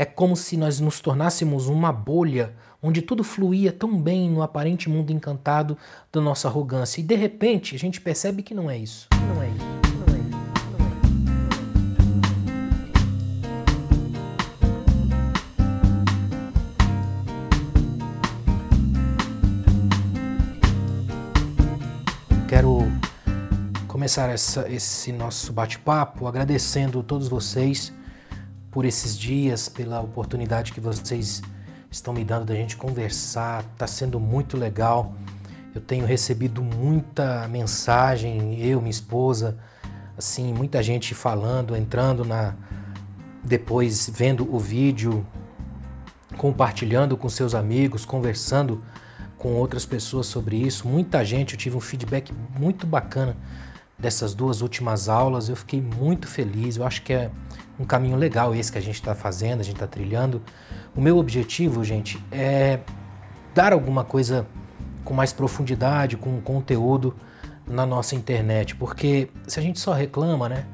É como se nós nos tornássemos uma bolha onde tudo fluía tão bem no aparente mundo encantado da nossa arrogância. E de repente a gente percebe que não é isso. Não é isso. Não é isso. Quero começar essa, esse nosso bate-papo agradecendo todos vocês por esses dias, pela oportunidade que vocês estão me dando da gente conversar. Está sendo muito legal. Eu tenho recebido muita mensagem, eu, minha esposa, assim, muita gente falando, entrando na depois vendo o vídeo, compartilhando com seus amigos, conversando com outras pessoas sobre isso. Muita gente, eu tive um feedback muito bacana dessas duas últimas aulas. Eu fiquei muito feliz. Eu acho que é um caminho legal esse que a gente está fazendo, a gente está trilhando. O meu objetivo, gente, é dar alguma coisa com mais profundidade, com conteúdo na nossa internet, porque se a gente só reclama, né?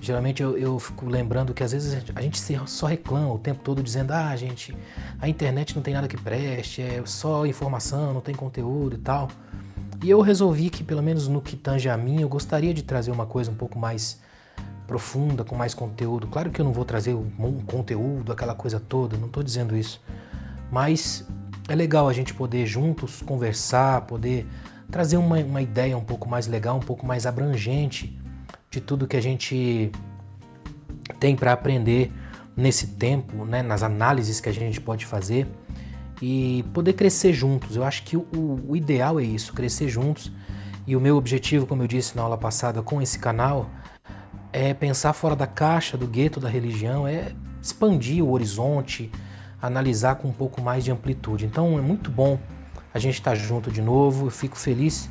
Geralmente eu, eu fico lembrando que às vezes a gente só reclama o tempo todo dizendo: ah, gente, a internet não tem nada que preste, é só informação, não tem conteúdo e tal. E eu resolvi que, pelo menos no que tange a mim, eu gostaria de trazer uma coisa um pouco mais profunda, com mais conteúdo. Claro que eu não vou trazer um conteúdo, aquela coisa toda, não estou dizendo isso. Mas é legal a gente poder juntos conversar, poder trazer uma, uma ideia um pouco mais legal, um pouco mais abrangente de tudo que a gente tem para aprender nesse tempo, né, nas análises que a gente pode fazer e poder crescer juntos. Eu acho que o, o ideal é isso, crescer juntos. E o meu objetivo, como eu disse na aula passada com esse canal, é pensar fora da caixa do gueto da religião, é expandir o horizonte, analisar com um pouco mais de amplitude. Então é muito bom a gente estar junto de novo. Eu fico feliz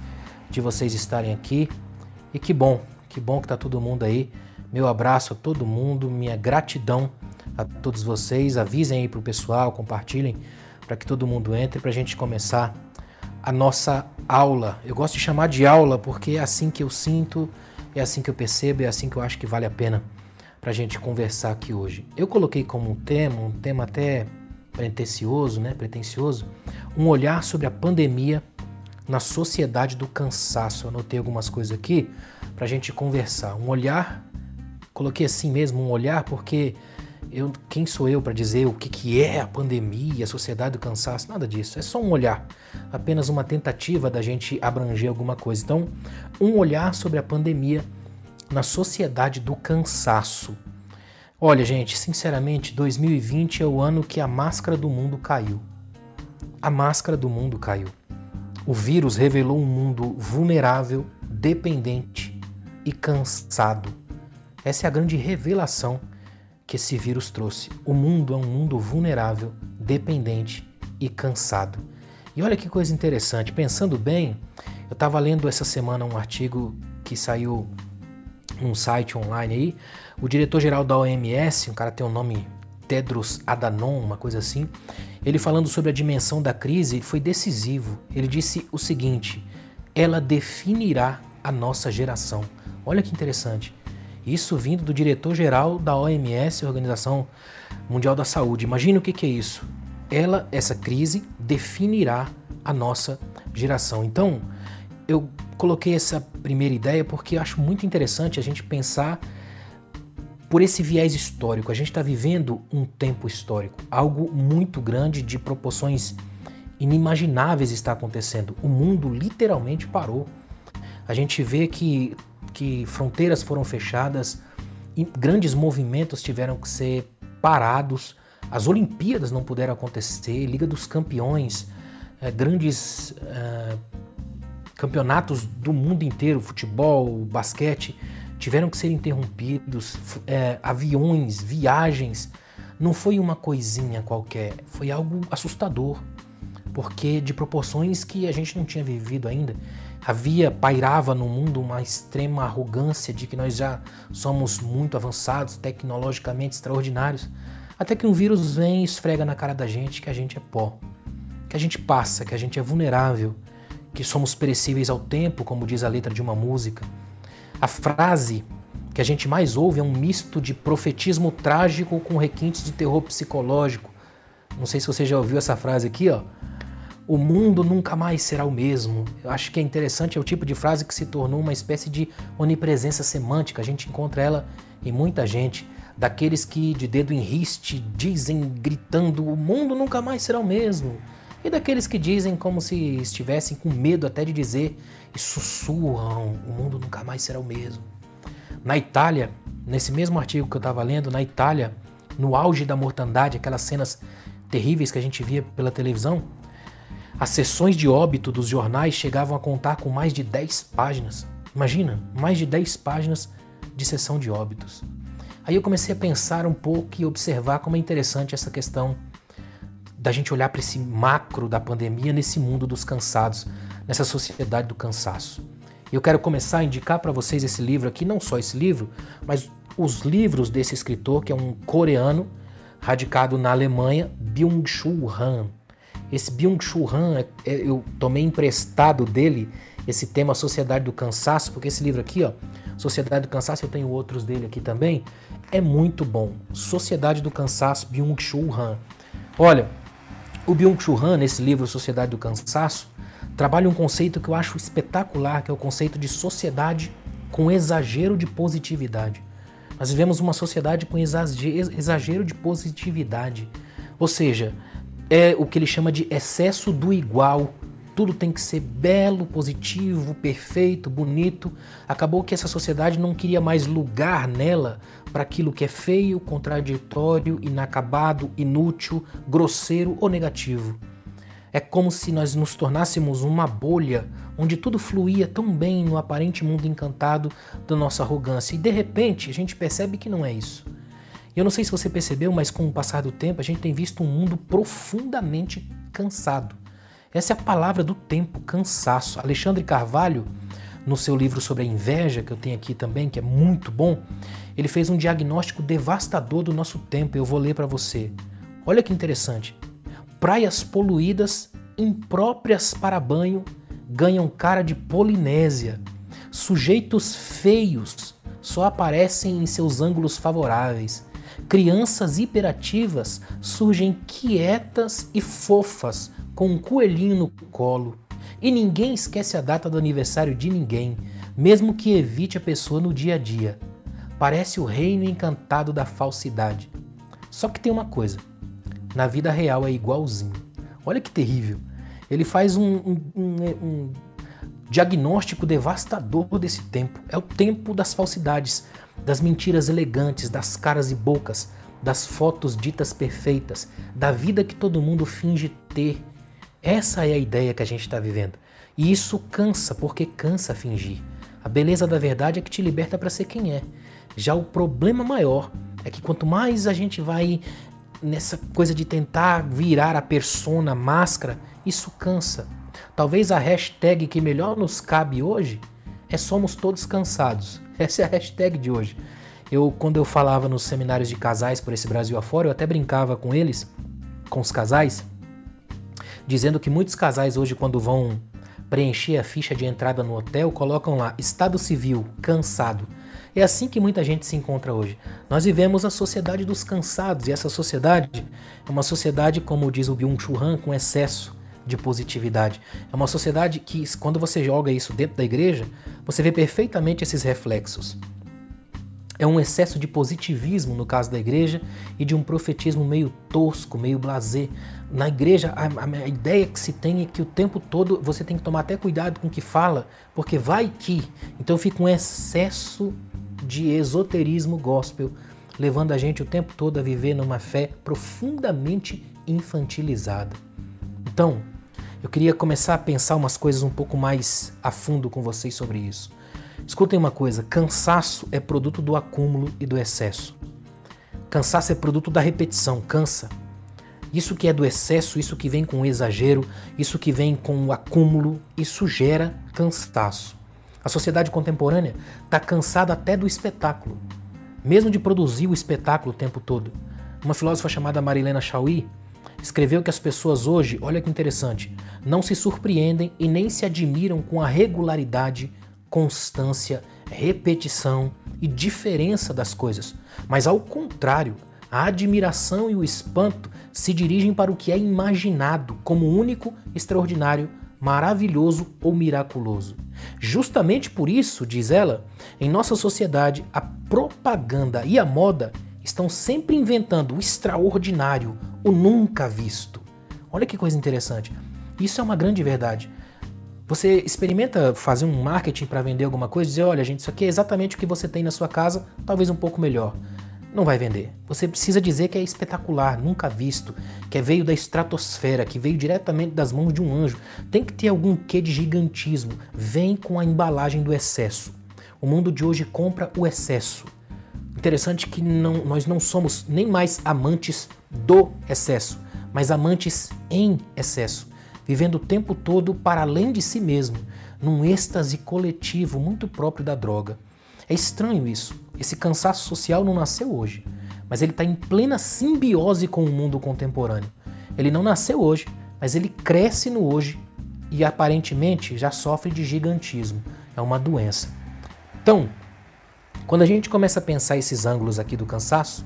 de vocês estarem aqui e que bom, que bom que está todo mundo aí. Meu abraço a todo mundo, minha gratidão a todos vocês. Avisem aí para o pessoal, compartilhem para que todo mundo entre para a gente começar a nossa aula. Eu gosto de chamar de aula porque é assim que eu sinto é assim que eu percebo, é assim que eu acho que vale a pena para a gente conversar aqui hoje. Eu coloquei como um tema, um tema até pretencioso, né, pretencioso, um olhar sobre a pandemia na sociedade do cansaço. Eu anotei algumas coisas aqui para a gente conversar. Um olhar, coloquei assim mesmo, um olhar, porque eu, quem sou eu para dizer o que, que é a pandemia, a sociedade do cansaço? Nada disso. É só um olhar, apenas uma tentativa da gente abranger alguma coisa. Então, um olhar sobre a pandemia na sociedade do cansaço. Olha, gente, sinceramente, 2020 é o ano que a máscara do mundo caiu. A máscara do mundo caiu. O vírus revelou um mundo vulnerável, dependente e cansado. Essa é a grande revelação que esse vírus trouxe. O mundo é um mundo vulnerável, dependente e cansado. E olha que coisa interessante, pensando bem, eu estava lendo essa semana um artigo que saiu num site online aí, o diretor-geral da OMS, um cara tem o um nome Tedros Adhanom, uma coisa assim, ele falando sobre a dimensão da crise, foi decisivo. Ele disse o seguinte: ela definirá a nossa geração. Olha que interessante. Isso vindo do diretor-geral da OMS, Organização Mundial da Saúde. Imagina o que, é isso. Ela, essa crise, definirá a nossa geração. Então, eu coloquei essa primeira ideia porque acho muito interessante a gente pensar por esse viés histórico. A gente está vivendo um tempo histórico, algo muito grande de proporções inimagináveis está acontecendo. O mundo literalmente parou. A gente vê que que fronteiras foram fechadas, grandes movimentos tiveram que ser parados, as Olimpíadas não puderam acontecer, Liga dos Campeões, é, grandes é, campeonatos do mundo inteiro, futebol, basquete, tiveram que ser interrompidos, é, aviões, viagens. Não foi uma coisinha qualquer, foi algo assustador, porque de proporções que a gente não tinha vivido ainda. Havia, pairava no mundo uma extrema arrogância de que nós já somos muito avançados, tecnologicamente extraordinários, até que um vírus vem e esfrega na cara da gente que a gente é pó, que a gente passa, que a gente é vulnerável, que somos perecíveis ao tempo, como diz a letra de uma música. A frase que a gente mais ouve é um misto de profetismo trágico com requintes de terror psicológico. Não sei se você já ouviu essa frase aqui, ó. O mundo nunca mais será o mesmo. Eu acho que é interessante, é o tipo de frase que se tornou uma espécie de onipresença semântica. A gente encontra ela em muita gente. Daqueles que, de dedo em riste, dizem gritando: o mundo nunca mais será o mesmo. E daqueles que dizem como se estivessem com medo até de dizer e sussurram: o mundo nunca mais será o mesmo. Na Itália, nesse mesmo artigo que eu estava lendo, na Itália, no auge da mortandade, aquelas cenas terríveis que a gente via pela televisão, as sessões de óbito dos jornais chegavam a contar com mais de 10 páginas. Imagina, mais de 10 páginas de sessão de óbitos. Aí eu comecei a pensar um pouco e observar como é interessante essa questão da gente olhar para esse macro da pandemia nesse mundo dos cansados, nessa sociedade do cansaço. Eu quero começar a indicar para vocês esse livro aqui, não só esse livro, mas os livros desse escritor, que é um coreano radicado na Alemanha, Byung-Chul Han. Esse Byung-Chul Han, é, é, eu tomei emprestado dele esse tema Sociedade do Cansaço, porque esse livro aqui, ó, Sociedade do Cansaço, eu tenho outros dele aqui também, é muito bom. Sociedade do Cansaço, Byung-Chul Han. Olha, o Byung-Chul Han, nesse livro Sociedade do Cansaço, trabalha um conceito que eu acho espetacular, que é o conceito de sociedade com exagero de positividade. Nós vivemos uma sociedade com exagero de positividade. Ou seja, é o que ele chama de excesso do igual. Tudo tem que ser belo, positivo, perfeito, bonito. Acabou que essa sociedade não queria mais lugar nela para aquilo que é feio, contraditório, inacabado, inútil, grosseiro ou negativo. É como se nós nos tornássemos uma bolha onde tudo fluía tão bem no aparente mundo encantado da nossa arrogância. E de repente a gente percebe que não é isso. E eu não sei se você percebeu, mas com o passar do tempo a gente tem visto um mundo profundamente cansado. Essa é a palavra do tempo, cansaço. Alexandre Carvalho, no seu livro sobre a inveja, que eu tenho aqui também, que é muito bom, ele fez um diagnóstico devastador do nosso tempo. Eu vou ler para você. Olha que interessante. Praias poluídas, impróprias para banho, ganham cara de Polinésia. Sujeitos feios só aparecem em seus ângulos favoráveis. Crianças hiperativas surgem quietas e fofas, com um coelhinho no colo. E ninguém esquece a data do aniversário de ninguém, mesmo que evite a pessoa no dia a dia. Parece o reino encantado da falsidade. Só que tem uma coisa: na vida real é igualzinho. Olha que terrível. Ele faz um, um, um, um diagnóstico devastador desse tempo. É o tempo das falsidades, das mentiras elegantes, das caras e bocas, das fotos ditas perfeitas, da vida que todo mundo finge ter. Essa é a ideia que a gente está vivendo. E isso cansa, porque cansa fingir. A beleza da verdade é que te liberta para ser quem é. Já o problema maior é que quanto mais a gente vai nessa coisa de tentar virar a persona, a máscara, isso cansa. Talvez a hashtag que melhor nos cabe hoje é somos todos cansados. Essa é a hashtag de hoje. Eu, quando eu falava nos seminários de casais por esse Brasil afora, eu até brincava com eles, com os casais, dizendo que muitos casais hoje, quando vão preencher a ficha de entrada no hotel, colocam lá estado civil, cansado. É assim que muita gente se encontra hoje. Nós vivemos a sociedade dos cansados e essa sociedade é uma sociedade, como diz o Byung-Chul Han, com excesso de positividade. É uma sociedade que, quando você joga isso dentro da igreja, você vê perfeitamente esses reflexos. É um excesso de positivismo no caso da igreja e de um profetismo meio tosco, meio blasé. Na igreja, a, a, ideia que se tem é que o tempo todo você tem que tomar até cuidado com o que fala, porque vai que. Então fica um excesso de esoterismo gospel, levando a gente o tempo todo a viver numa fé profundamente infantilizada. Então, eu queria começar a pensar umas coisas um pouco mais a fundo com vocês sobre isso. Escutem uma coisa: cansaço é produto do acúmulo e do excesso. Cansaço é produto da repetição, cansa. Isso que é do excesso, isso que vem com o exagero, isso que vem com o acúmulo, isso gera cansaço. A sociedade contemporânea está cansada até do espetáculo, mesmo de produzir o espetáculo o tempo todo. Uma filósofa chamada Marilena Chauí escreveu que as pessoas hoje, olha que interessante, não se surpreendem e nem se admiram com a regularidade, constância, repetição e diferença das coisas, mas ao contrário, a admiração e o espanto se dirigem para o que é imaginado como único, extraordinário, maravilhoso ou miraculoso. Justamente por isso, diz ela, em nossa sociedade a propaganda e a moda estão sempre inventando o extraordinário, o nunca visto. Olha que coisa interessante. Isso é uma grande verdade. Você experimenta fazer um marketing para vender alguma coisa, dizer, olha, gente, isso aqui é exatamente o que você tem na sua casa, talvez um pouco melhor. Não vai vender. Você precisa dizer que é espetacular, nunca visto, que é veio da estratosfera, que veio diretamente das mãos de um anjo. Tem que ter algum quê de gigantismo. Vem com a embalagem do excesso. O mundo de hoje compra o excesso. Interessante que não, nós não somos nem mais amantes do excesso, mas amantes em excesso, vivendo o tempo todo para além de si mesmo, num êxtase coletivo muito próprio da droga. É estranho isso. Esse cansaço social não nasceu hoje, mas ele está em plena simbiose com o mundo contemporâneo. Ele não nasceu hoje, mas ele cresce no hoje e aparentemente já sofre de gigantismo. É uma doença. Então, quando a gente começa a pensar esses ângulos aqui do cansaço,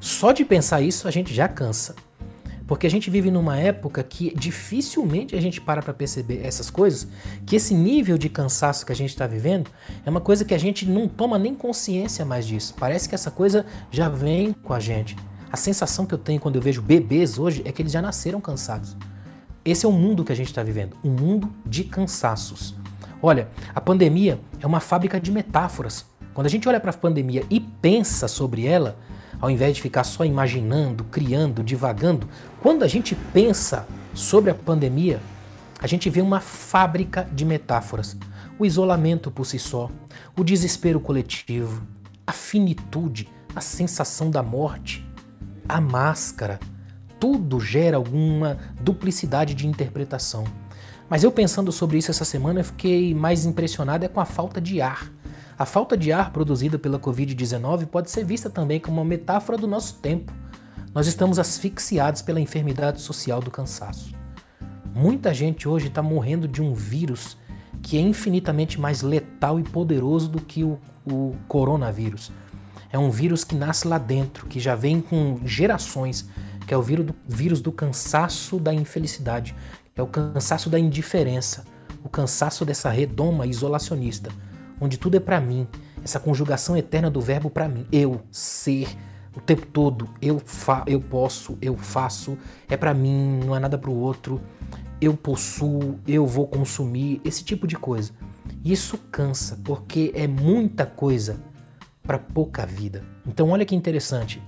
só de pensar isso a gente já cansa. Porque a gente vive numa época que dificilmente a gente para para perceber essas coisas, que esse nível de cansaço que a gente está vivendo é uma coisa que a gente não toma nem consciência mais disso. Parece que essa coisa já vem com a gente. A sensação que eu tenho quando eu vejo bebês hoje é que eles já nasceram cansados. Esse é o mundo que a gente está vivendo, um mundo de cansaços. Olha, a pandemia é uma fábrica de metáforas. Quando a gente olha para a pandemia e pensa sobre ela, ao invés de ficar só imaginando, criando, divagando, quando a gente pensa sobre a pandemia, a gente vê uma fábrica de metáforas. O isolamento por si só, o desespero coletivo, a finitude, a sensação da morte, a máscara, tudo gera alguma duplicidade de interpretação. Mas eu pensando sobre isso essa semana, eu fiquei mais impressionado é com a falta de ar. A falta de ar produzida pela Covid-19 pode ser vista também como uma metáfora do nosso tempo. Nós estamos asfixiados pela enfermidade social do cansaço. Muita gente hoje está morrendo de um vírus que é infinitamente mais letal e poderoso do que o, o coronavírus. É um vírus que nasce lá dentro, que já vem com gerações, que é o vírus do, vírus do cansaço da infelicidade, é o cansaço da indiferença, o cansaço dessa redoma isolacionista onde tudo é para mim, essa conjugação eterna do verbo para mim, eu, ser, o tempo todo, eu, fa eu posso, eu faço, é para mim, não é nada para o outro, eu possuo, eu vou consumir, esse tipo de coisa. Isso cansa, porque é muita coisa para pouca vida. Então, olha que interessante.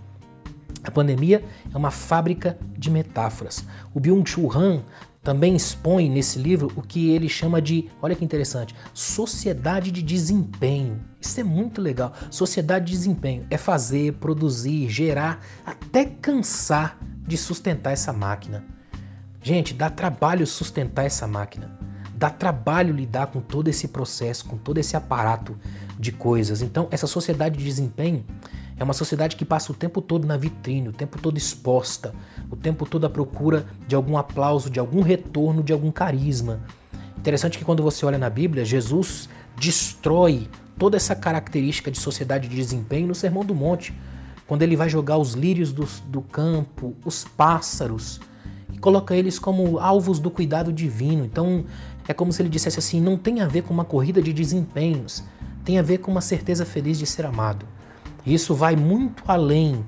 A pandemia é uma fábrica de metáforas. O Byung-Chul Han também expõe nesse livro o que ele chama de, olha que interessante, sociedade de desempenho. Isso é muito legal. Sociedade de desempenho é fazer, produzir, gerar, até cansar de sustentar essa máquina. Gente, dá trabalho sustentar essa máquina. Dá trabalho lidar com todo esse processo, com todo esse aparato de coisas. Então, essa sociedade de desempenho é uma sociedade que passa o tempo todo na vitrine, o tempo todo exposta, o tempo todo à procura de algum aplauso, de algum retorno, de algum carisma. Interessante que quando você olha na Bíblia, Jesus destrói toda essa característica de sociedade de desempenho no Sermão do Monte, quando ele vai jogar os lírios do, do campo, os pássaros, e coloca eles como alvos do cuidado divino. Então é como se ele dissesse assim: não tem a ver com uma corrida de desempenhos, tem a ver com uma certeza feliz de ser amado. Isso vai muito além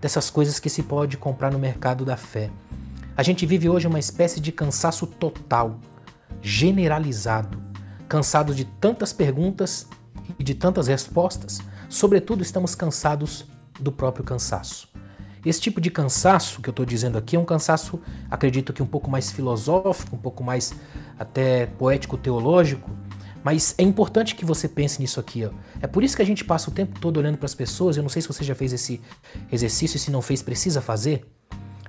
dessas coisas que se pode comprar no mercado da fé. A gente vive hoje uma espécie de cansaço total, generalizado, cansado de tantas perguntas e de tantas respostas. Sobretudo, estamos cansados do próprio cansaço. Esse tipo de cansaço que eu estou dizendo aqui é um cansaço, acredito que um pouco mais filosófico, um pouco mais até poético-teológico, mas é importante que você pense nisso aqui. Ó. É por isso que a gente passa o tempo todo olhando para as pessoas. Eu não sei se você já fez esse exercício e se não fez, precisa fazer.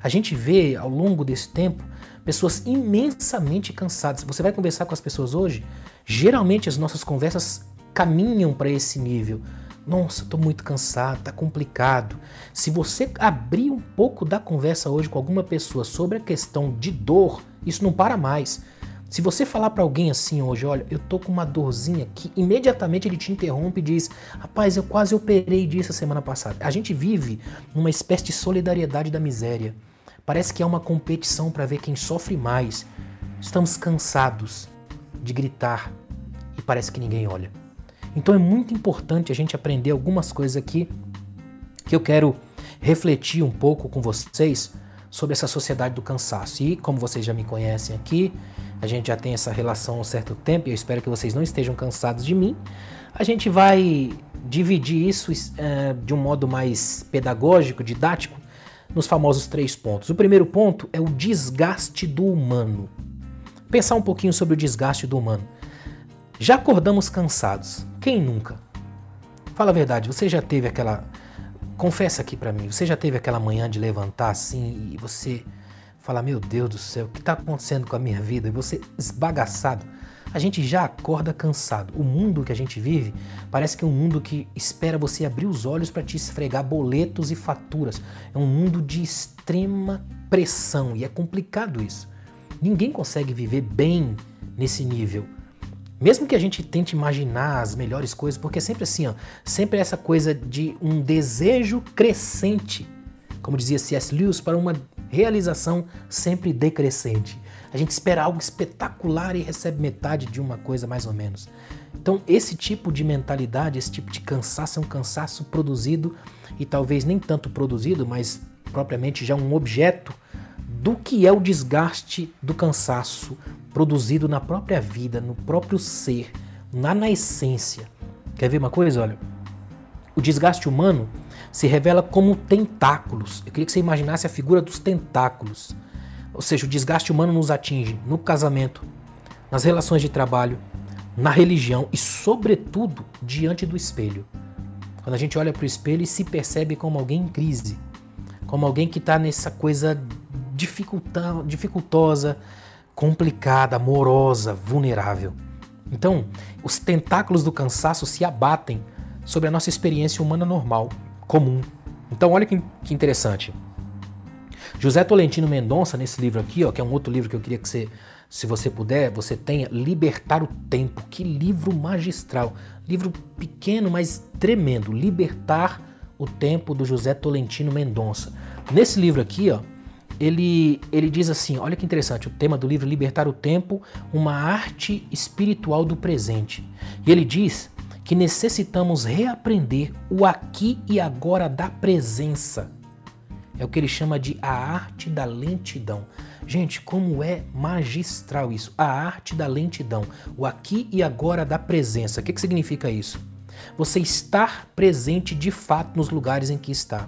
A gente vê ao longo desse tempo pessoas imensamente cansadas. Você vai conversar com as pessoas hoje, geralmente as nossas conversas caminham para esse nível. Nossa, estou muito cansado, está complicado. Se você abrir um pouco da conversa hoje com alguma pessoa sobre a questão de dor, isso não para mais. Se você falar para alguém assim hoje, olha, eu tô com uma dorzinha aqui, imediatamente ele te interrompe e diz: "Rapaz, eu quase operei disso a semana passada". A gente vive uma espécie de solidariedade da miséria. Parece que é uma competição para ver quem sofre mais. Estamos cansados de gritar e parece que ninguém olha. Então é muito importante a gente aprender algumas coisas aqui que eu quero refletir um pouco com vocês sobre essa sociedade do cansaço. E como vocês já me conhecem aqui, a gente já tem essa relação há um certo tempo e eu espero que vocês não estejam cansados de mim. A gente vai dividir isso é, de um modo mais pedagógico, didático, nos famosos três pontos. O primeiro ponto é o desgaste do humano. Pensar um pouquinho sobre o desgaste do humano. Já acordamos cansados. Quem nunca? Fala a verdade, você já teve aquela. Confessa aqui para mim, você já teve aquela manhã de levantar assim e você fala: Meu Deus do céu, o que está acontecendo com a minha vida? E você esbagaçado a gente já acorda cansado. O mundo que a gente vive parece que é um mundo que espera você abrir os olhos para te esfregar boletos e faturas. É um mundo de extrema pressão e é complicado isso. Ninguém consegue viver bem nesse nível. Mesmo que a gente tente imaginar as melhores coisas, porque é sempre assim, ó, sempre essa coisa de um desejo crescente, como dizia C.S. Lewis, para uma realização sempre decrescente. A gente espera algo espetacular e recebe metade de uma coisa mais ou menos. Então, esse tipo de mentalidade, esse tipo de cansaço é um cansaço produzido e talvez nem tanto produzido, mas propriamente já um objeto do que é o desgaste do cansaço produzido na própria vida, no próprio ser, na, na essência. Quer ver uma coisa? Olha, o desgaste humano se revela como tentáculos. Eu queria que você imaginasse a figura dos tentáculos. Ou seja, o desgaste humano nos atinge no casamento, nas relações de trabalho, na religião e, sobretudo, diante do espelho. Quando a gente olha para o espelho e se percebe como alguém em crise, como alguém que está nessa coisa dificultosa, complicada, amorosa, vulnerável. Então, os tentáculos do cansaço se abatem sobre a nossa experiência humana normal, comum. Então, olha que, que interessante. José Tolentino Mendonça, nesse livro aqui, ó, que é um outro livro que eu queria que você, se você puder, você tenha, Libertar o Tempo. Que livro magistral. Livro pequeno, mas tremendo. Libertar o Tempo, do José Tolentino Mendonça. Nesse livro aqui, ó, ele, ele diz assim: olha que interessante, o tema do livro Libertar o Tempo, uma arte espiritual do presente. E ele diz que necessitamos reaprender o aqui e agora da presença é o que ele chama de a arte da lentidão. Gente, como é magistral isso. A arte da lentidão. O aqui e agora da presença. O que, que significa isso? Você estar presente de fato nos lugares em que está.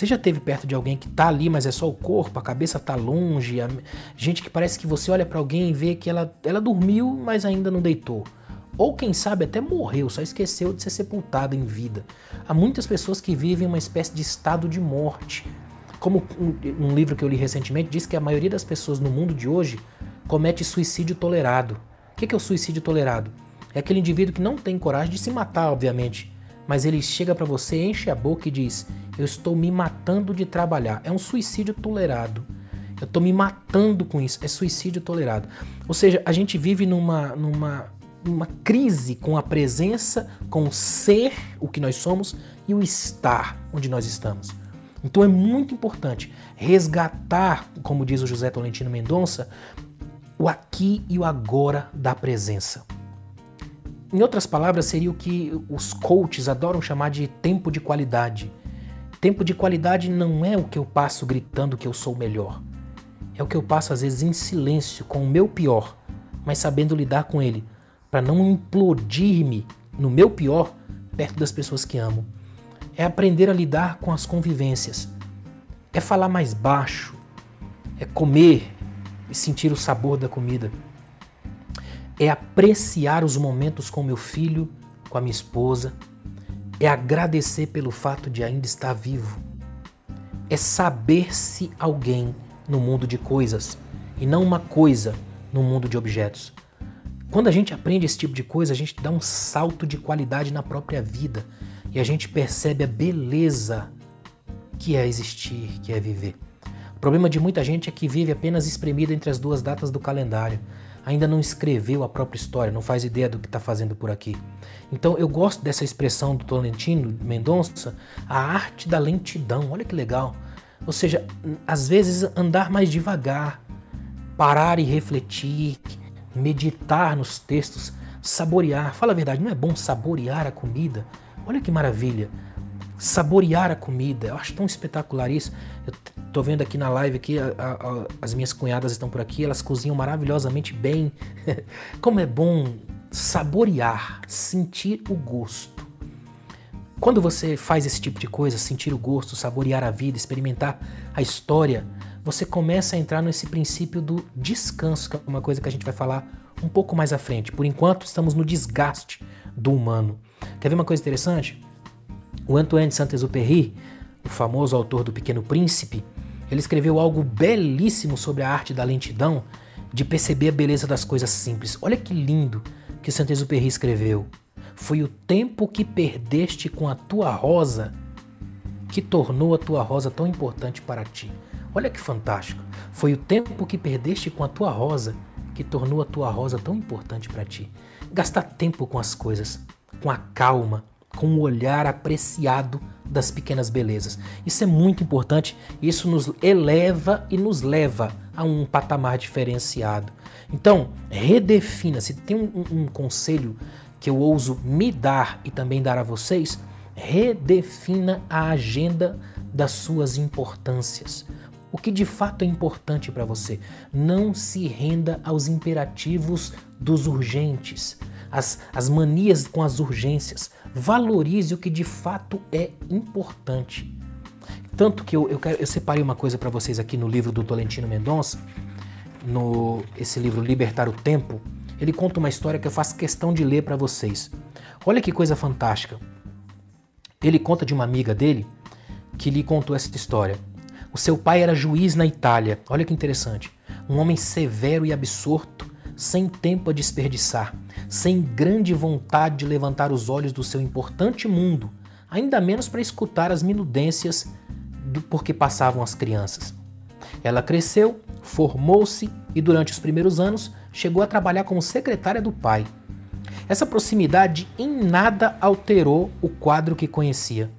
Você já teve perto de alguém que está ali, mas é só o corpo, a cabeça está longe, a... gente que parece que você olha para alguém e vê que ela, ela dormiu, mas ainda não deitou. Ou quem sabe até morreu, só esqueceu de ser sepultado em vida. Há muitas pessoas que vivem uma espécie de estado de morte. Como um, um livro que eu li recentemente diz que a maioria das pessoas no mundo de hoje comete suicídio tolerado. O que é o suicídio tolerado? É aquele indivíduo que não tem coragem de se matar, obviamente, mas ele chega para você, enche a boca e diz: Eu estou me matando de trabalhar. É um suicídio tolerado. Eu estou me matando com isso. É suicídio tolerado. Ou seja, a gente vive numa, numa uma crise com a presença, com o ser, o que nós somos, e o estar, onde nós estamos. Então é muito importante resgatar, como diz o José Tolentino Mendonça, o aqui e o agora da presença. Em outras palavras, seria o que os coaches adoram chamar de tempo de qualidade. Tempo de qualidade não é o que eu passo gritando que eu sou melhor. É o que eu passo às vezes em silêncio com o meu pior, mas sabendo lidar com ele, para não implodir-me no meu pior perto das pessoas que amo. É aprender a lidar com as convivências. É falar mais baixo. É comer e sentir o sabor da comida. É apreciar os momentos com meu filho, com a minha esposa. É agradecer pelo fato de ainda estar vivo. É saber-se alguém no mundo de coisas e não uma coisa no mundo de objetos. Quando a gente aprende esse tipo de coisa, a gente dá um salto de qualidade na própria vida e a gente percebe a beleza que é existir, que é viver. O problema de muita gente é que vive apenas espremido entre as duas datas do calendário. Ainda não escreveu a própria história, não faz ideia do que está fazendo por aqui. Então eu gosto dessa expressão do Tolentino Mendonça, a arte da lentidão. Olha que legal. Ou seja, às vezes andar mais devagar, parar e refletir, meditar nos textos, saborear. Fala a verdade, não é bom saborear a comida? Olha que maravilha. Saborear a comida. Eu acho tão espetacular isso. Eu tô vendo aqui na live aqui, a, a, as minhas cunhadas estão por aqui, elas cozinham maravilhosamente bem. Como é bom saborear, sentir o gosto. Quando você faz esse tipo de coisa, sentir o gosto, saborear a vida, experimentar a história, você começa a entrar nesse princípio do descanso, que é uma coisa que a gente vai falar um pouco mais à frente. Por enquanto, estamos no desgaste do humano. Quer ver uma coisa interessante? O Antoine Saint-Exupéry, o famoso autor do Pequeno Príncipe, ele escreveu algo belíssimo sobre a arte da lentidão, de perceber a beleza das coisas simples. Olha que lindo que Saint-Exupéry escreveu. Foi o tempo que perdeste com a tua rosa que tornou a tua rosa tão importante para ti. Olha que fantástico. Foi o tempo que perdeste com a tua rosa que tornou a tua rosa tão importante para ti. Gastar tempo com as coisas, com a calma, com o olhar apreciado das pequenas belezas. Isso é muito importante, isso nos eleva e nos leva a um patamar diferenciado. Então, redefina. Se tem um, um conselho que eu ouso me dar e também dar a vocês, redefina a agenda das suas importâncias. O que de fato é importante para você? Não se renda aos imperativos dos urgentes, as manias com as urgências. Valorize o que de fato é importante. Tanto que eu, eu, quero, eu separei uma coisa para vocês aqui no livro do Tolentino Mendonça, no esse livro Libertar o Tempo. Ele conta uma história que eu faço questão de ler para vocês. Olha que coisa fantástica. Ele conta de uma amiga dele que lhe contou essa história. O seu pai era juiz na Itália. Olha que interessante. Um homem severo e absorto, sem tempo a desperdiçar, sem grande vontade de levantar os olhos do seu importante mundo, ainda menos para escutar as minudências do porquê passavam as crianças. Ela cresceu, formou-se e durante os primeiros anos chegou a trabalhar como secretária do pai. Essa proximidade em nada alterou o quadro que conhecia.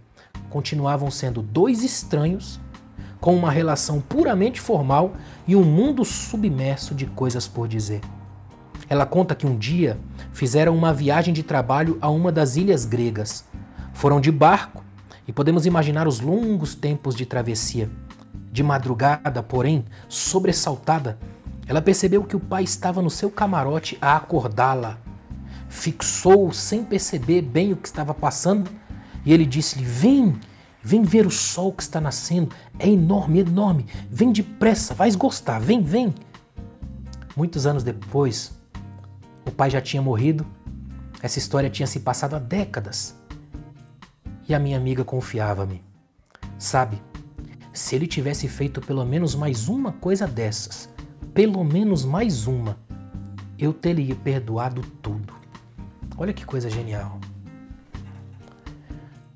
Continuavam sendo dois estranhos com uma relação puramente formal e um mundo submerso de coisas por dizer. Ela conta que um dia fizeram uma viagem de trabalho a uma das ilhas gregas. Foram de barco e podemos imaginar os longos tempos de travessia. De madrugada, porém, sobressaltada, ela percebeu que o pai estava no seu camarote a acordá-la. Fixou sem perceber bem o que estava passando e ele disse-lhe: Vem, Vem ver o sol que está nascendo. É enorme, enorme. Vem depressa, vais gostar. Vem, vem. Muitos anos depois, o pai já tinha morrido. Essa história tinha se passado há décadas. E a minha amiga confiava-me. Sabe, se ele tivesse feito pelo menos mais uma coisa dessas, pelo menos mais uma, eu teria perdoado tudo. Olha que coisa genial.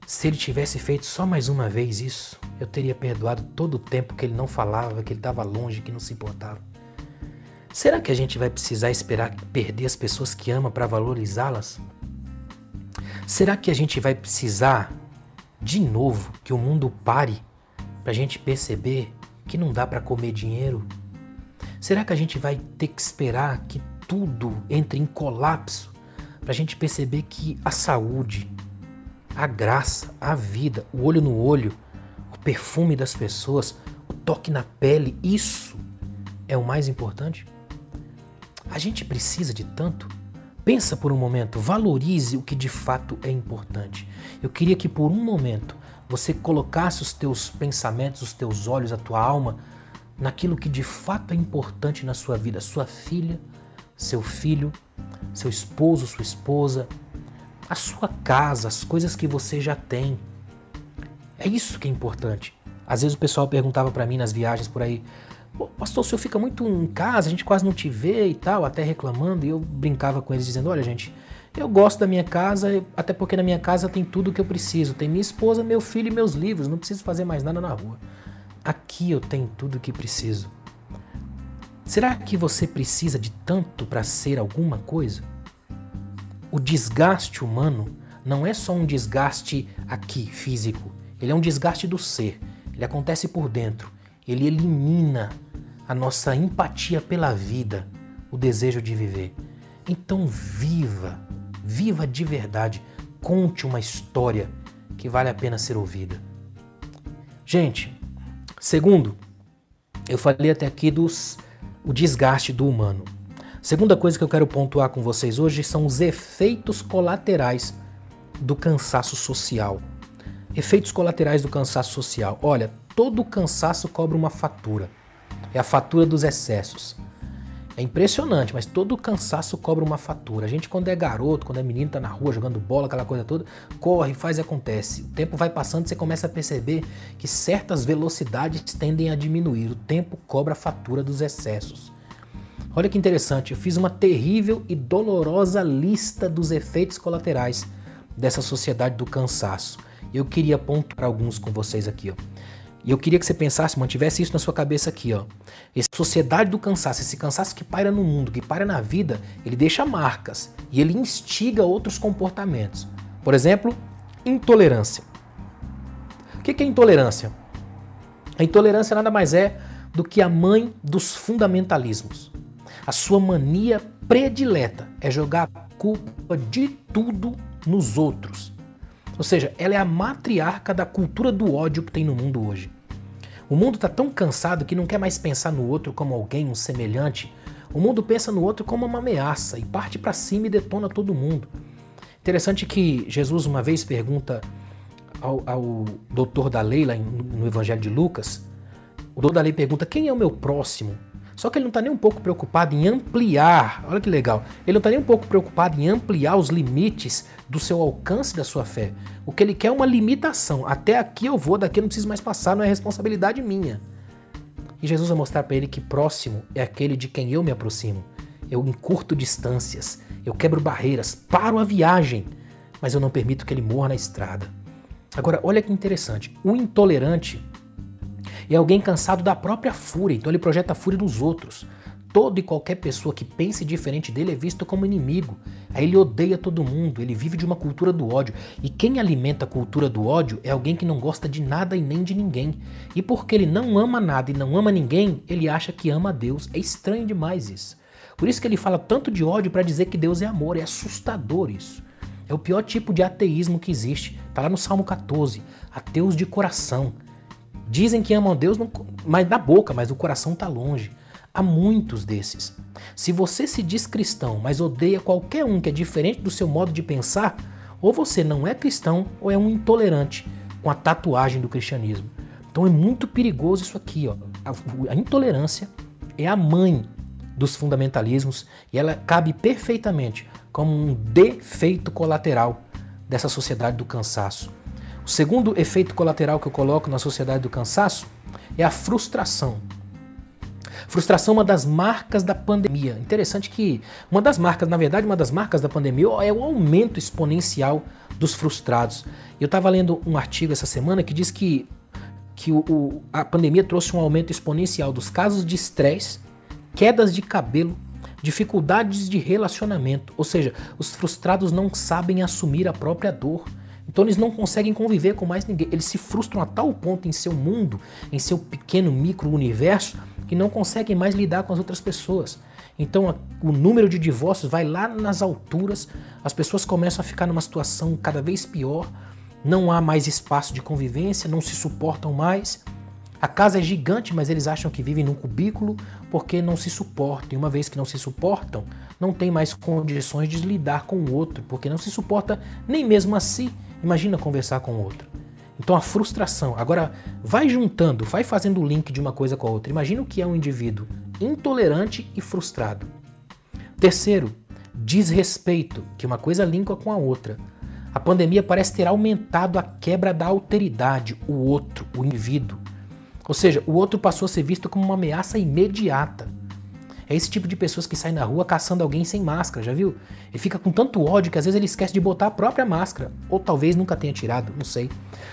Se ele tivesse feito só mais uma vez isso, eu teria perdoado todo o tempo que ele não falava, que ele estava longe, que não se importava. Será que a gente vai precisar esperar perder as pessoas que ama para valorizá-las? Será que a gente vai precisar, de novo, que o mundo pare para a gente perceber que não dá para comer dinheiro? Será que a gente vai ter que esperar que tudo entre em colapso para a gente perceber que a saúde, a graça, a vida, o olho no olho, o perfume das pessoas, o toque na pele, isso é o mais importante? A gente precisa de tanto? Pensa por um momento, valorize o que de fato é importante. Eu queria que por um momento você colocasse os teus pensamentos, os teus olhos, a tua alma naquilo que de fato é importante na sua vida, sua filha, seu filho, seu esposo, sua esposa, a sua casa, as coisas que você já tem. É isso que é importante. Às vezes o pessoal perguntava para mim nas viagens por aí, pastor, o senhor fica muito em casa, a gente quase não te vê e tal, até reclamando, e eu brincava com eles dizendo, olha gente, eu gosto da minha casa, até porque na minha casa tem tudo o que eu preciso, tem minha esposa, meu filho e meus livros, não preciso fazer mais nada na rua. Aqui eu tenho tudo o que preciso. Será que você precisa de tanto para ser alguma coisa? O desgaste humano não é só um desgaste aqui, físico. Ele é um desgaste do ser. Ele acontece por dentro. Ele elimina a nossa empatia pela vida, o desejo de viver. Então viva, viva de verdade. Conte uma história que vale a pena ser ouvida. Gente, segundo, eu falei até aqui dos o desgaste do humano. Segunda coisa que eu quero pontuar com vocês hoje são os efeitos colaterais do cansaço social. Efeitos colaterais do cansaço social. Olha, todo cansaço cobra uma fatura. É a fatura dos excessos. É impressionante, mas todo cansaço cobra uma fatura. A gente, quando é garoto, quando é menino, tá na rua jogando bola, aquela coisa toda, corre, faz e acontece. O tempo vai passando, você começa a perceber que certas velocidades tendem a diminuir. O tempo cobra a fatura dos excessos. Olha que interessante, eu fiz uma terrível e dolorosa lista dos efeitos colaterais dessa sociedade do cansaço. Eu queria pontuar alguns com vocês aqui, ó. E eu queria que você pensasse, mantivesse isso na sua cabeça aqui, ó. Essa sociedade do cansaço, esse cansaço que paira no mundo, que paira na vida, ele deixa marcas e ele instiga outros comportamentos. Por exemplo, intolerância. O que é intolerância? A intolerância nada mais é do que a mãe dos fundamentalismos. A sua mania predileta é jogar a culpa de tudo nos outros. Ou seja, ela é a matriarca da cultura do ódio que tem no mundo hoje. O mundo está tão cansado que não quer mais pensar no outro como alguém, um semelhante. O mundo pensa no outro como uma ameaça e parte para cima e detona todo mundo. Interessante que Jesus uma vez pergunta ao, ao doutor da lei, lá no Evangelho de Lucas, o doutor da lei pergunta: quem é o meu próximo? Só que ele não está nem um pouco preocupado em ampliar, olha que legal, ele não está nem um pouco preocupado em ampliar os limites do seu alcance da sua fé. O que ele quer é uma limitação. Até aqui eu vou, daqui eu não preciso mais passar, não é responsabilidade minha. E Jesus vai mostrar para ele que próximo é aquele de quem eu me aproximo. Eu encurto distâncias, eu quebro barreiras, paro a viagem, mas eu não permito que ele morra na estrada. Agora, olha que interessante. O intolerante é alguém cansado da própria fúria, então ele projeta a fúria nos outros. Toda e qualquer pessoa que pense diferente dele é visto como inimigo. Aí ele odeia todo mundo, ele vive de uma cultura do ódio. E quem alimenta a cultura do ódio é alguém que não gosta de nada e nem de ninguém. E porque ele não ama nada e não ama ninguém, ele acha que ama a Deus. É estranho demais isso. Por isso que ele fala tanto de ódio para dizer que Deus é amor. É assustador isso. É o pior tipo de ateísmo que existe. Está lá no Salmo 14. Ateus de coração. Dizem que amam Deus, mas da boca, mas o coração está longe. Há muitos desses. Se você se diz cristão, mas odeia qualquer um que é diferente do seu modo de pensar, ou você não é cristão ou é um intolerante com a tatuagem do cristianismo. Então é muito perigoso isso aqui. Ó. A, a intolerância é a mãe dos fundamentalismos e ela cabe perfeitamente como um defeito colateral dessa sociedade do cansaço. O segundo efeito colateral que eu coloco na sociedade do cansaço é a frustração. Frustração é uma das marcas da pandemia. Interessante que uma das marcas, na verdade, uma das marcas da pandemia é o aumento exponencial dos frustrados. Eu estava lendo um artigo essa semana que diz que, que o, o, a pandemia trouxe um aumento exponencial dos casos de estresse, quedas de cabelo, dificuldades de relacionamento. Ou seja, os frustrados não sabem assumir a própria dor. Então eles não conseguem conviver com mais ninguém. Eles se frustram a tal ponto em seu mundo, em seu pequeno micro-universo, que não conseguem mais lidar com as outras pessoas. Então o número de divórcios vai lá nas alturas, as pessoas começam a ficar numa situação cada vez pior, não há mais espaço de convivência, não se suportam mais. A casa é gigante, mas eles acham que vivem num cubículo porque não se suportam. E uma vez que não se suportam, não tem mais condições de lidar com o outro, porque não se suporta nem mesmo a si. Imagina conversar com outro. Então a frustração. Agora, vai juntando, vai fazendo o link de uma coisa com a outra. Imagina o que é um indivíduo intolerante e frustrado. Terceiro, desrespeito, que uma coisa linka com a outra. A pandemia parece ter aumentado a quebra da alteridade, o outro, o indivíduo. Ou seja, o outro passou a ser visto como uma ameaça imediata. É esse tipo de pessoas que saem na rua caçando alguém sem máscara, já viu? E fica com tanto ódio que às vezes ele esquece de botar a própria máscara. Ou talvez nunca tenha tirado, não sei.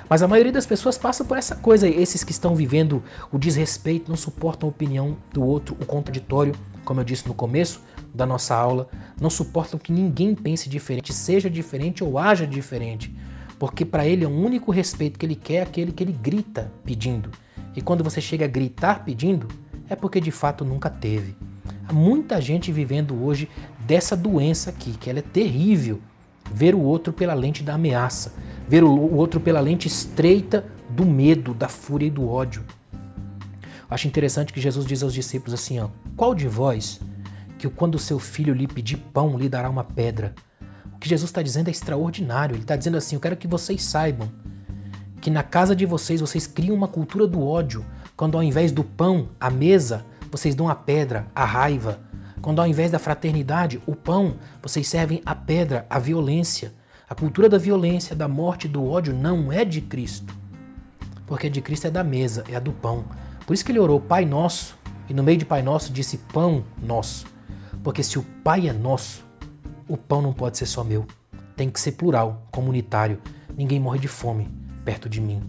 Mas a maioria das pessoas passa por essa coisa. Esses que estão vivendo o desrespeito, não suportam a opinião do outro, o contraditório, como eu disse no começo da nossa aula, não suportam que ninguém pense diferente, seja diferente ou haja diferente. Porque para ele é o único respeito que ele quer é aquele que ele grita pedindo. E quando você chega a gritar pedindo, é porque de fato nunca teve. Muita gente vivendo hoje dessa doença aqui, que ela é terrível. Ver o outro pela lente da ameaça, ver o outro pela lente estreita do medo, da fúria e do ódio. Acho interessante que Jesus diz aos discípulos assim: ó, qual de vós que quando seu filho lhe pedir pão lhe dará uma pedra? O que Jesus está dizendo é extraordinário. Ele está dizendo assim: eu quero que vocês saibam que na casa de vocês vocês criam uma cultura do ódio, quando ao invés do pão, a mesa, vocês dão a pedra, a raiva. Quando ao invés da fraternidade, o pão, vocês servem a pedra, a violência. A cultura da violência, da morte, do ódio não é de Cristo. Porque de Cristo é da mesa, é a do pão. Por isso que ele orou Pai Nosso, e no meio de Pai Nosso disse Pão Nosso. Porque se o Pai é nosso, o pão não pode ser só meu. Tem que ser plural, comunitário. Ninguém morre de fome perto de mim.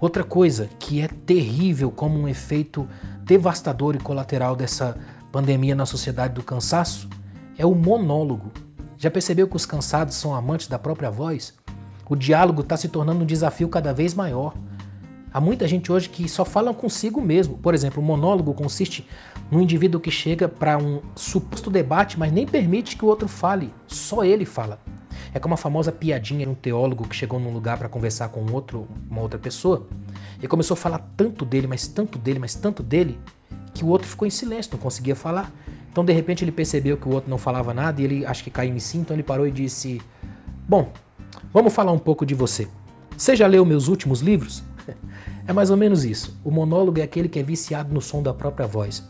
Outra coisa que é terrível como um efeito devastador e colateral dessa pandemia na sociedade do cansaço é o monólogo. Já percebeu que os cansados são amantes da própria voz? O diálogo está se tornando um desafio cada vez maior. Há muita gente hoje que só fala consigo mesmo. Por exemplo, o monólogo consiste num indivíduo que chega para um suposto debate, mas nem permite que o outro fale, só ele fala. É como a famosa piadinha de um teólogo que chegou num lugar para conversar com outro, uma outra pessoa e começou a falar tanto dele, mas tanto dele, mas tanto dele, que o outro ficou em silêncio, não conseguia falar. Então, de repente, ele percebeu que o outro não falava nada e ele acho que caiu em si, então ele parou e disse: Bom, vamos falar um pouco de você. Você já leu meus últimos livros? É mais ou menos isso. O monólogo é aquele que é viciado no som da própria voz.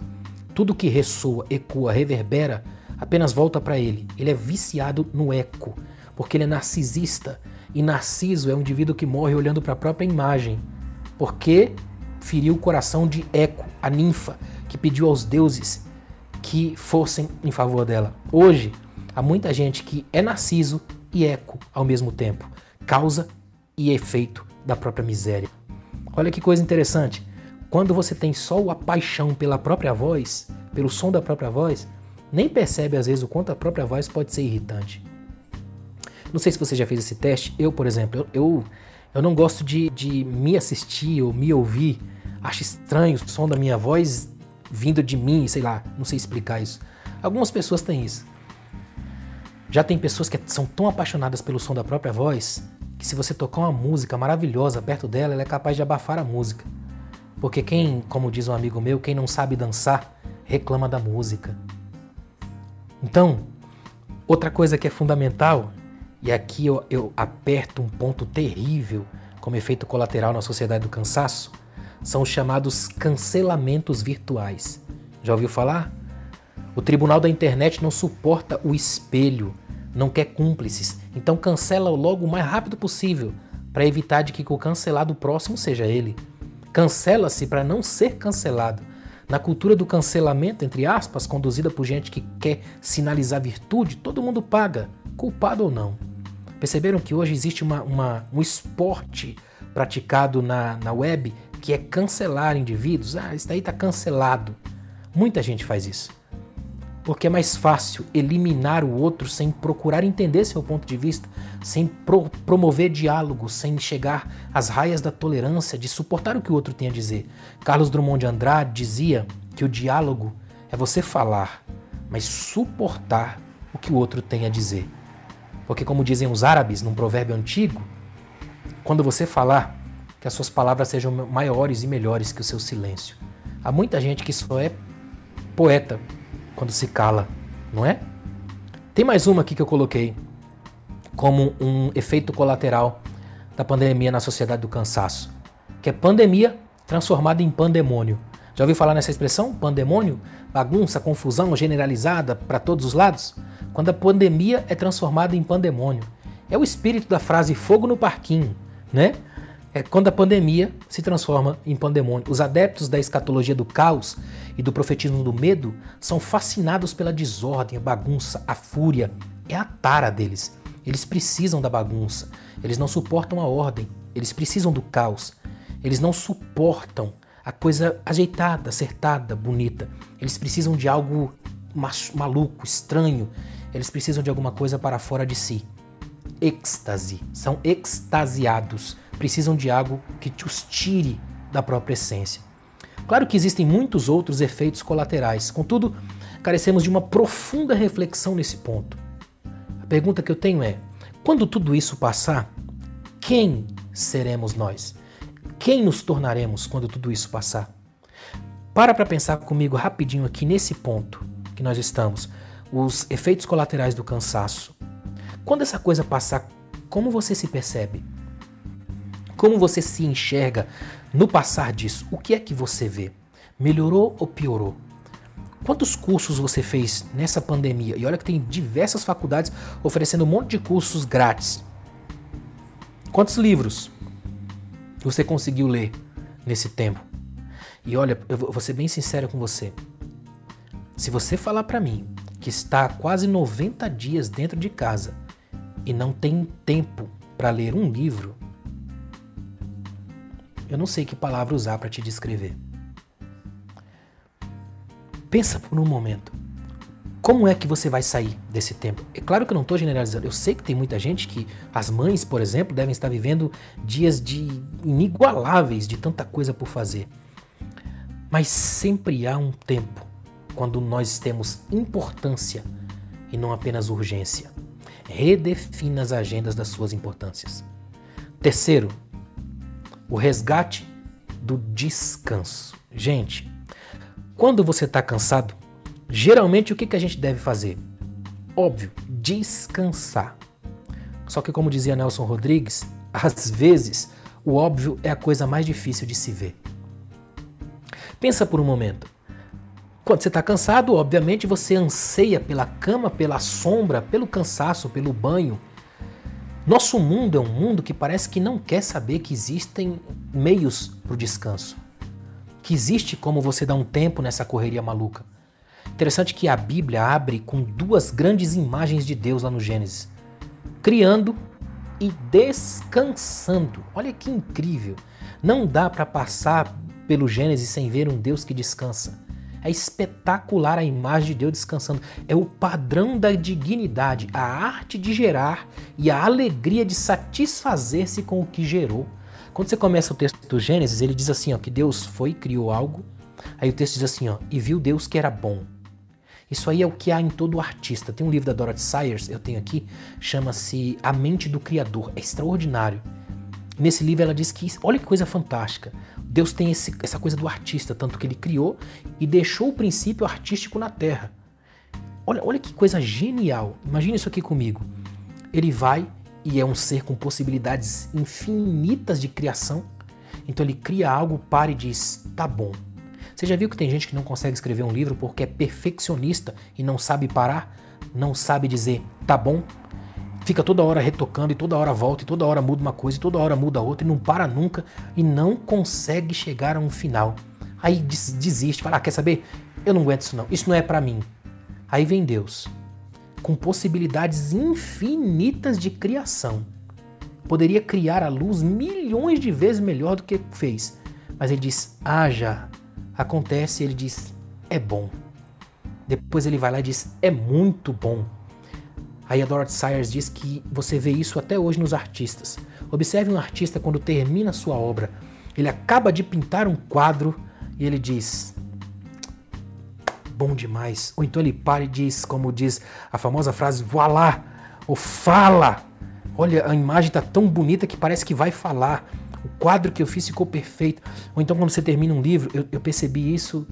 Tudo que ressoa, ecoa, reverbera, apenas volta para ele. Ele é viciado no eco porque ele é narcisista. E Narciso é um indivíduo que morre olhando para a própria imagem, porque feriu o coração de Eco, a ninfa, que pediu aos deuses que fossem em favor dela. Hoje, há muita gente que é Narciso e Eco ao mesmo tempo, causa e efeito da própria miséria. Olha que coisa interessante. Quando você tem só a paixão pela própria voz, pelo som da própria voz, nem percebe às vezes o quanto a própria voz pode ser irritante. Não sei se você já fez esse teste. Eu, por exemplo, eu, eu não gosto de, de me assistir ou me ouvir. Acho estranho o som da minha voz vindo de mim, sei lá, não sei explicar isso. Algumas pessoas têm isso. Já tem pessoas que são tão apaixonadas pelo som da própria voz que se você tocar uma música maravilhosa perto dela, ela é capaz de abafar a música. Porque quem, como diz um amigo meu, quem não sabe dançar, reclama da música. Então, outra coisa que é fundamental e aqui eu, eu aperto um ponto terrível como efeito colateral na sociedade do cansaço, são os chamados cancelamentos virtuais. Já ouviu falar? O tribunal da internet não suporta o espelho, não quer cúmplices, então cancela logo o mais rápido possível para evitar de que o cancelado próximo seja ele. Cancela-se para não ser cancelado. Na cultura do cancelamento, entre aspas, conduzida por gente que quer sinalizar virtude, todo mundo paga, culpado ou não. Perceberam que hoje existe uma, uma, um esporte praticado na, na web que é cancelar indivíduos? Ah, isso daí está cancelado. Muita gente faz isso. Porque é mais fácil eliminar o outro sem procurar entender seu ponto de vista, sem pro promover diálogo, sem chegar às raias da tolerância, de suportar o que o outro tem a dizer. Carlos Drummond de Andrade dizia que o diálogo é você falar, mas suportar o que o outro tem a dizer. Porque, como dizem os árabes num provérbio antigo, quando você falar, que as suas palavras sejam maiores e melhores que o seu silêncio. Há muita gente que só é poeta quando se cala, não é? Tem mais uma aqui que eu coloquei como um efeito colateral da pandemia na sociedade do cansaço, que é pandemia transformada em pandemônio. Já ouviu falar nessa expressão? Pandemônio? Bagunça, confusão generalizada para todos os lados? quando a pandemia é transformada em pandemônio. É o espírito da frase fogo no parquinho, né? É quando a pandemia se transforma em pandemônio. Os adeptos da escatologia do caos e do profetismo do medo são fascinados pela desordem, a bagunça, a fúria. É a tara deles. Eles precisam da bagunça. Eles não suportam a ordem. Eles precisam do caos. Eles não suportam a coisa ajeitada, acertada, bonita. Eles precisam de algo maluco, estranho. Eles precisam de alguma coisa para fora de si. Êxtase. São extasiados precisam de algo que te os tire da própria essência. Claro que existem muitos outros efeitos colaterais, contudo, carecemos de uma profunda reflexão nesse ponto. A pergunta que eu tenho é: quando tudo isso passar, quem seremos nós? Quem nos tornaremos quando tudo isso passar? Para para pensar comigo rapidinho aqui nesse ponto que nós estamos, os efeitos colaterais do cansaço. Quando essa coisa passar, como você se percebe? Como você se enxerga no passar disso? O que é que você vê? Melhorou ou piorou? Quantos cursos você fez nessa pandemia? E olha que tem diversas faculdades oferecendo um monte de cursos grátis. Quantos livros você conseguiu ler nesse tempo? E olha, eu vou ser bem sincero com você. Se você falar para mim que está há quase 90 dias dentro de casa e não tem tempo para ler um livro, eu não sei que palavra usar para te descrever. Pensa por um momento. Como é que você vai sair desse tempo? É claro que eu não estou generalizando. Eu sei que tem muita gente que, as mães, por exemplo, devem estar vivendo dias de inigualáveis, de tanta coisa por fazer. Mas sempre há um tempo quando nós temos importância e não apenas urgência. Redefina as agendas das suas importâncias. Terceiro, o resgate do descanso. Gente, quando você está cansado, geralmente o que, que a gente deve fazer? Óbvio, descansar. Só que, como dizia Nelson Rodrigues, às vezes o óbvio é a coisa mais difícil de se ver. Pensa por um momento. Quando você está cansado, obviamente você anseia pela cama, pela sombra, pelo cansaço, pelo banho, nosso mundo é um mundo que parece que não quer saber que existem meios para o descanso. Que existe como você dar um tempo nessa correria maluca. Interessante que a Bíblia abre com duas grandes imagens de Deus lá no Gênesis: criando e descansando. Olha que incrível! Não dá para passar pelo Gênesis sem ver um Deus que descansa. É espetacular a imagem de Deus descansando. É o padrão da dignidade, a arte de gerar e a alegria de satisfazer-se com o que gerou. Quando você começa o texto do Gênesis, ele diz assim, ó, que Deus foi, criou algo. Aí o texto diz assim, ó, e viu Deus que era bom. Isso aí é o que há em todo artista. Tem um livro da Dorothy Sayers, eu tenho aqui, chama-se A Mente do Criador. É extraordinário. Nesse livro ela diz que, olha que coisa fantástica. Deus tem esse, essa coisa do artista, tanto que ele criou e deixou o princípio artístico na Terra. Olha, olha que coisa genial. Imagine isso aqui comigo. Ele vai e é um ser com possibilidades infinitas de criação. Então ele cria algo, para e diz: tá bom. Você já viu que tem gente que não consegue escrever um livro porque é perfeccionista e não sabe parar? Não sabe dizer tá bom? fica toda hora retocando e toda hora volta e toda hora muda uma coisa e toda hora muda outra e não para nunca e não consegue chegar a um final. Aí desiste, fala, ah, quer saber? Eu não aguento isso não, isso não é para mim. Aí vem Deus, com possibilidades infinitas de criação. Poderia criar a luz milhões de vezes melhor do que fez. Mas ele diz, haja. Acontece, ele diz, é bom. Depois ele vai lá e diz, é muito bom. Aí a Dorothy Sayers diz que você vê isso até hoje nos artistas. Observe um artista quando termina sua obra. Ele acaba de pintar um quadro e ele diz: Bom demais. Ou então ele para e diz, como diz a famosa frase, voilá, ou fala. Olha, a imagem está tão bonita que parece que vai falar. O quadro que eu fiz ficou perfeito. Ou então quando você termina um livro, eu, eu percebi isso.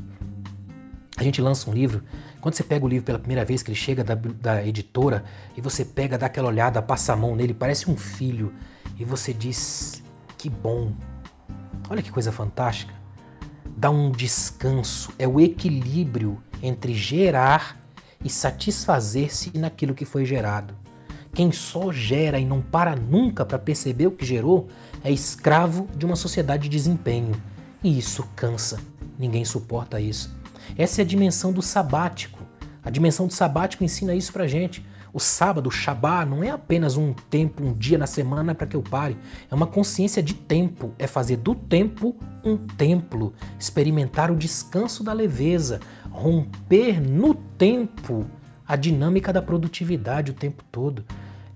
A gente lança um livro quando você pega o livro pela primeira vez, que ele chega da, da editora, e você pega, dá aquela olhada, passa a mão nele, parece um filho, e você diz: que bom. Olha que coisa fantástica. Dá um descanso, é o equilíbrio entre gerar e satisfazer-se naquilo que foi gerado. Quem só gera e não para nunca para perceber o que gerou é escravo de uma sociedade de desempenho. E isso cansa. Ninguém suporta isso. Essa é a dimensão do sabático. A dimensão do sabático ensina isso pra gente. O sábado, o Shabá, não é apenas um tempo, um dia na semana para que eu pare. É uma consciência de tempo. É fazer do tempo um templo. Experimentar o descanso da leveza. Romper no tempo a dinâmica da produtividade o tempo todo.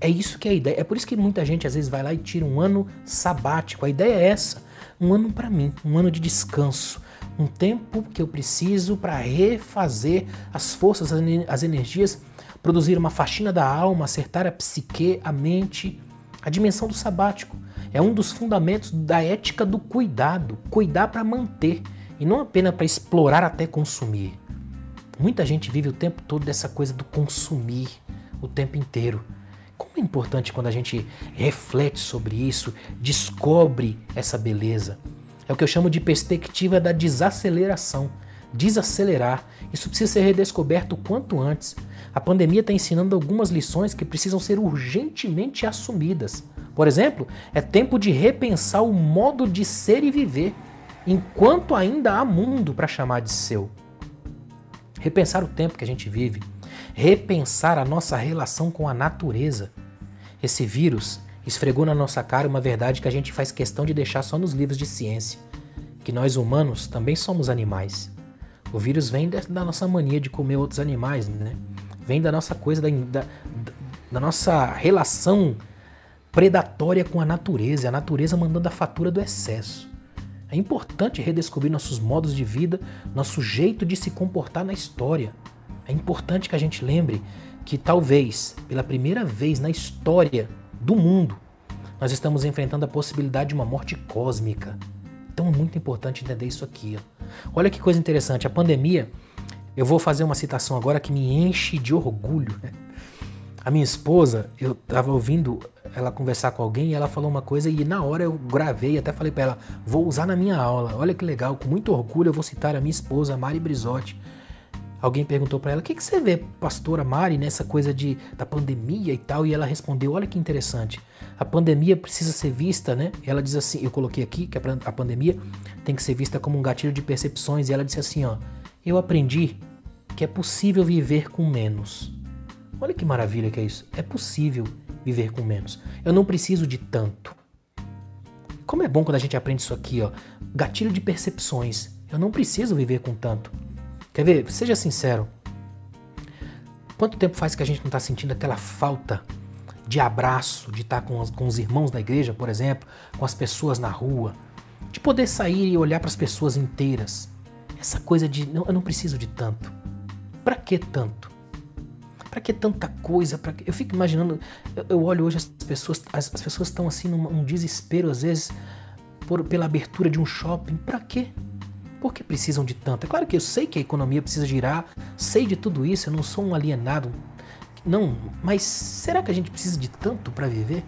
É isso que é a ideia. É por isso que muita gente às vezes vai lá e tira um ano sabático. A ideia é essa: um ano para mim, um ano de descanso, um tempo que eu preciso para refazer as forças, as energias, produzir uma faxina da alma, acertar a psique, a mente. A dimensão do sabático é um dos fundamentos da ética do cuidado, cuidar para manter e não apenas para explorar até consumir. Muita gente vive o tempo todo dessa coisa do consumir o tempo inteiro. É importante quando a gente reflete sobre isso, descobre essa beleza. É o que eu chamo de perspectiva da desaceleração. Desacelerar. Isso precisa ser redescoberto quanto antes. A pandemia está ensinando algumas lições que precisam ser urgentemente assumidas. Por exemplo, é tempo de repensar o modo de ser e viver, enquanto ainda há mundo para chamar de seu. Repensar o tempo que a gente vive, repensar a nossa relação com a natureza. Esse vírus esfregou na nossa cara uma verdade que a gente faz questão de deixar só nos livros de ciência: que nós humanos também somos animais. O vírus vem da nossa mania de comer outros animais, né? Vem da nossa coisa, da, da, da nossa relação predatória com a natureza, a natureza mandando a fatura do excesso. É importante redescobrir nossos modos de vida, nosso jeito de se comportar na história. É importante que a gente lembre que talvez, pela primeira vez na história do mundo, nós estamos enfrentando a possibilidade de uma morte cósmica. Então é muito importante entender isso aqui. Ó. Olha que coisa interessante, a pandemia, eu vou fazer uma citação agora que me enche de orgulho. A minha esposa, eu estava ouvindo ela conversar com alguém e ela falou uma coisa e na hora eu gravei, até falei para ela, vou usar na minha aula. Olha que legal, com muito orgulho eu vou citar a minha esposa, Mari Brizotti Alguém perguntou para ela: "O que, que você vê, pastora Mari, nessa coisa de da pandemia e tal?" E ela respondeu: "Olha que interessante. A pandemia precisa ser vista, né? Ela diz assim, eu coloquei aqui que a pandemia tem que ser vista como um gatilho de percepções e ela disse assim, ó: "Eu aprendi que é possível viver com menos." Olha que maravilha que é isso. É possível viver com menos. Eu não preciso de tanto. Como é bom quando a gente aprende isso aqui, ó. Gatilho de percepções. Eu não preciso viver com tanto. Quer ver? Seja sincero. Quanto tempo faz que a gente não está sentindo aquela falta de abraço, de estar tá com os, com os irmãos da igreja, por exemplo, com as pessoas na rua, de poder sair e olhar para as pessoas inteiras? Essa coisa de não, eu não preciso de tanto. Para que tanto? Para que tanta coisa? Pra que... Eu fico imaginando, eu, eu, olho hoje as pessoas, as, as pessoas estão assim num um desespero às vezes por, pela abertura de um shopping. Para quê? Por que precisam de tanto? É claro que eu sei que a economia precisa girar, sei de tudo isso, eu não sou um alienado. Não, mas será que a gente precisa de tanto para viver?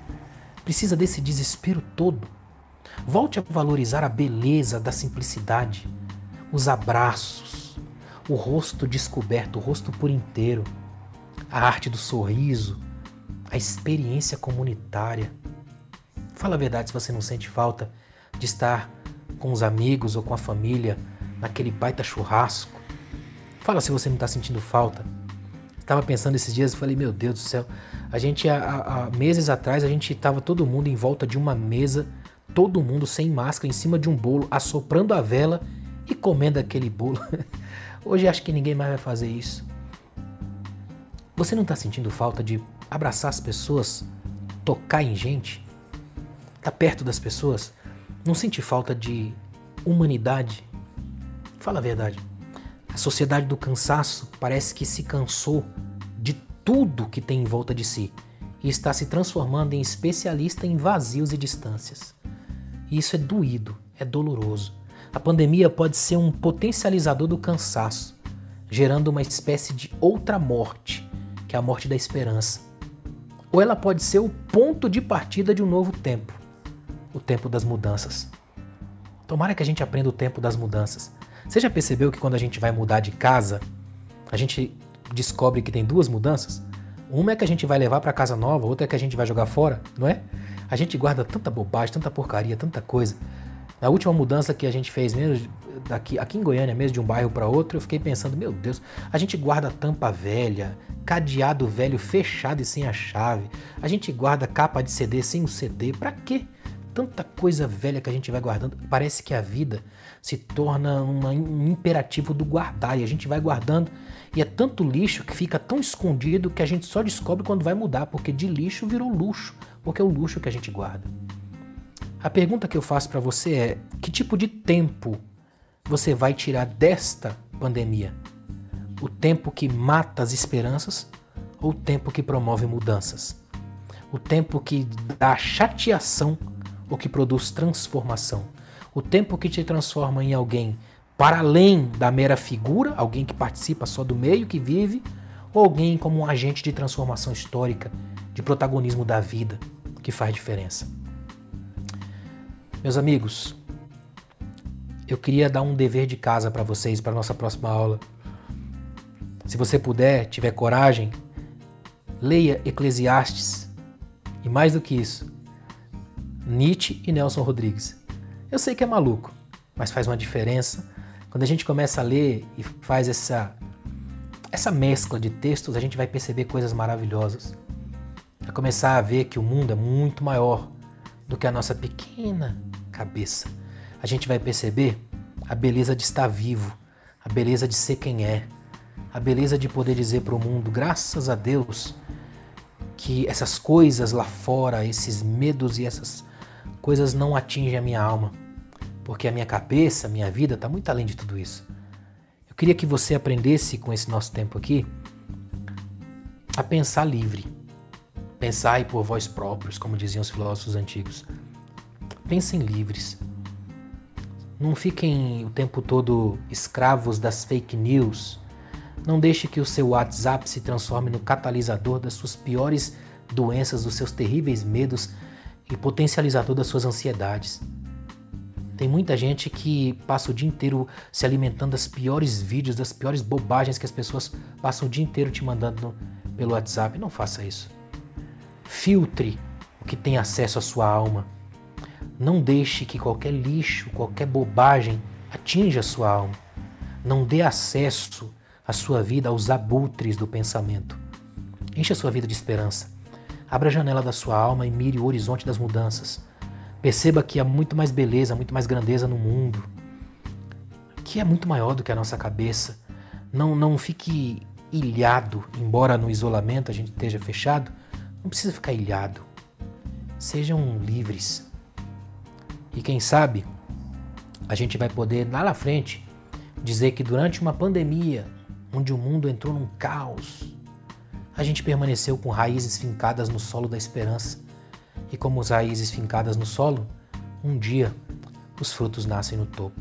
Precisa desse desespero todo? Volte a valorizar a beleza da simplicidade, os abraços, o rosto descoberto, o rosto por inteiro, a arte do sorriso, a experiência comunitária. Fala a verdade se você não sente falta de estar com os amigos ou com a família, naquele baita churrasco. Fala se você não está sentindo falta. Estava pensando esses dias e falei, meu Deus do céu, a gente há, há meses atrás a gente estava todo mundo em volta de uma mesa, todo mundo sem máscara, em cima de um bolo, assoprando a vela e comendo aquele bolo. Hoje acho que ninguém mais vai fazer isso. Você não está sentindo falta de abraçar as pessoas, tocar em gente, estar tá perto das pessoas? Não sente falta de humanidade? Fala a verdade. A sociedade do cansaço parece que se cansou de tudo que tem em volta de si e está se transformando em especialista em vazios e distâncias. E isso é doído, é doloroso. A pandemia pode ser um potencializador do cansaço, gerando uma espécie de outra morte, que é a morte da esperança. Ou ela pode ser o ponto de partida de um novo tempo, o tempo das mudanças. Tomara que a gente aprenda o tempo das mudanças. Você já percebeu que quando a gente vai mudar de casa, a gente descobre que tem duas mudanças? Uma é que a gente vai levar para casa nova, outra é que a gente vai jogar fora, não é? A gente guarda tanta bobagem, tanta porcaria, tanta coisa. Na última mudança que a gente fez mesmo, daqui, aqui em Goiânia mesmo, de um bairro para outro, eu fiquei pensando, meu Deus, a gente guarda tampa velha, cadeado velho fechado e sem a chave. A gente guarda capa de CD sem o CD. Para quê? Tanta coisa velha que a gente vai guardando. Parece que a vida se torna um imperativo do guardar e a gente vai guardando e é tanto lixo que fica tão escondido que a gente só descobre quando vai mudar, porque de lixo virou luxo, porque é o luxo que a gente guarda. A pergunta que eu faço para você é: que tipo de tempo você vai tirar desta pandemia? O tempo que mata as esperanças ou o tempo que promove mudanças? O tempo que dá chateação ou que produz transformação? O tempo que te transforma em alguém para além da mera figura, alguém que participa só do meio que vive, ou alguém como um agente de transformação histórica, de protagonismo da vida, que faz diferença? Meus amigos, eu queria dar um dever de casa para vocês para nossa próxima aula. Se você puder, tiver coragem, leia Eclesiastes e mais do que isso, Nietzsche e Nelson Rodrigues. Eu sei que é maluco, mas faz uma diferença. Quando a gente começa a ler e faz essa essa mescla de textos, a gente vai perceber coisas maravilhosas. Vai começar a ver que o mundo é muito maior do que a nossa pequena cabeça. A gente vai perceber a beleza de estar vivo, a beleza de ser quem é, a beleza de poder dizer para o mundo, graças a Deus, que essas coisas lá fora, esses medos e essas coisas não atingem a minha alma, porque a minha cabeça, a minha vida está muito além de tudo isso. Eu queria que você aprendesse com esse nosso tempo aqui a pensar livre, pensar e por vós próprios, como diziam os filósofos antigos. Pensem livres. Não fiquem o tempo todo escravos das fake news. Não deixe que o seu WhatsApp se transforme no catalisador das suas piores doenças, dos seus terríveis medos e potencializador das suas ansiedades. Tem muita gente que passa o dia inteiro se alimentando das piores vídeos, das piores bobagens que as pessoas passam o dia inteiro te mandando pelo WhatsApp. Não faça isso. Filtre o que tem acesso à sua alma. Não deixe que qualquer lixo, qualquer bobagem atinja a sua alma. Não dê acesso à sua vida aos abutres do pensamento. Encha a sua vida de esperança. Abra a janela da sua alma e mire o horizonte das mudanças. Perceba que há muito mais beleza, muito mais grandeza no mundo, que é muito maior do que a nossa cabeça. Não, não fique ilhado, embora no isolamento a gente esteja fechado, não precisa ficar ilhado. Sejam livres. E quem sabe a gente vai poder lá na frente dizer que durante uma pandemia, onde o mundo entrou num caos, a gente permaneceu com raízes fincadas no solo da esperança. E como as raízes fincadas no solo, um dia os frutos nascem no topo.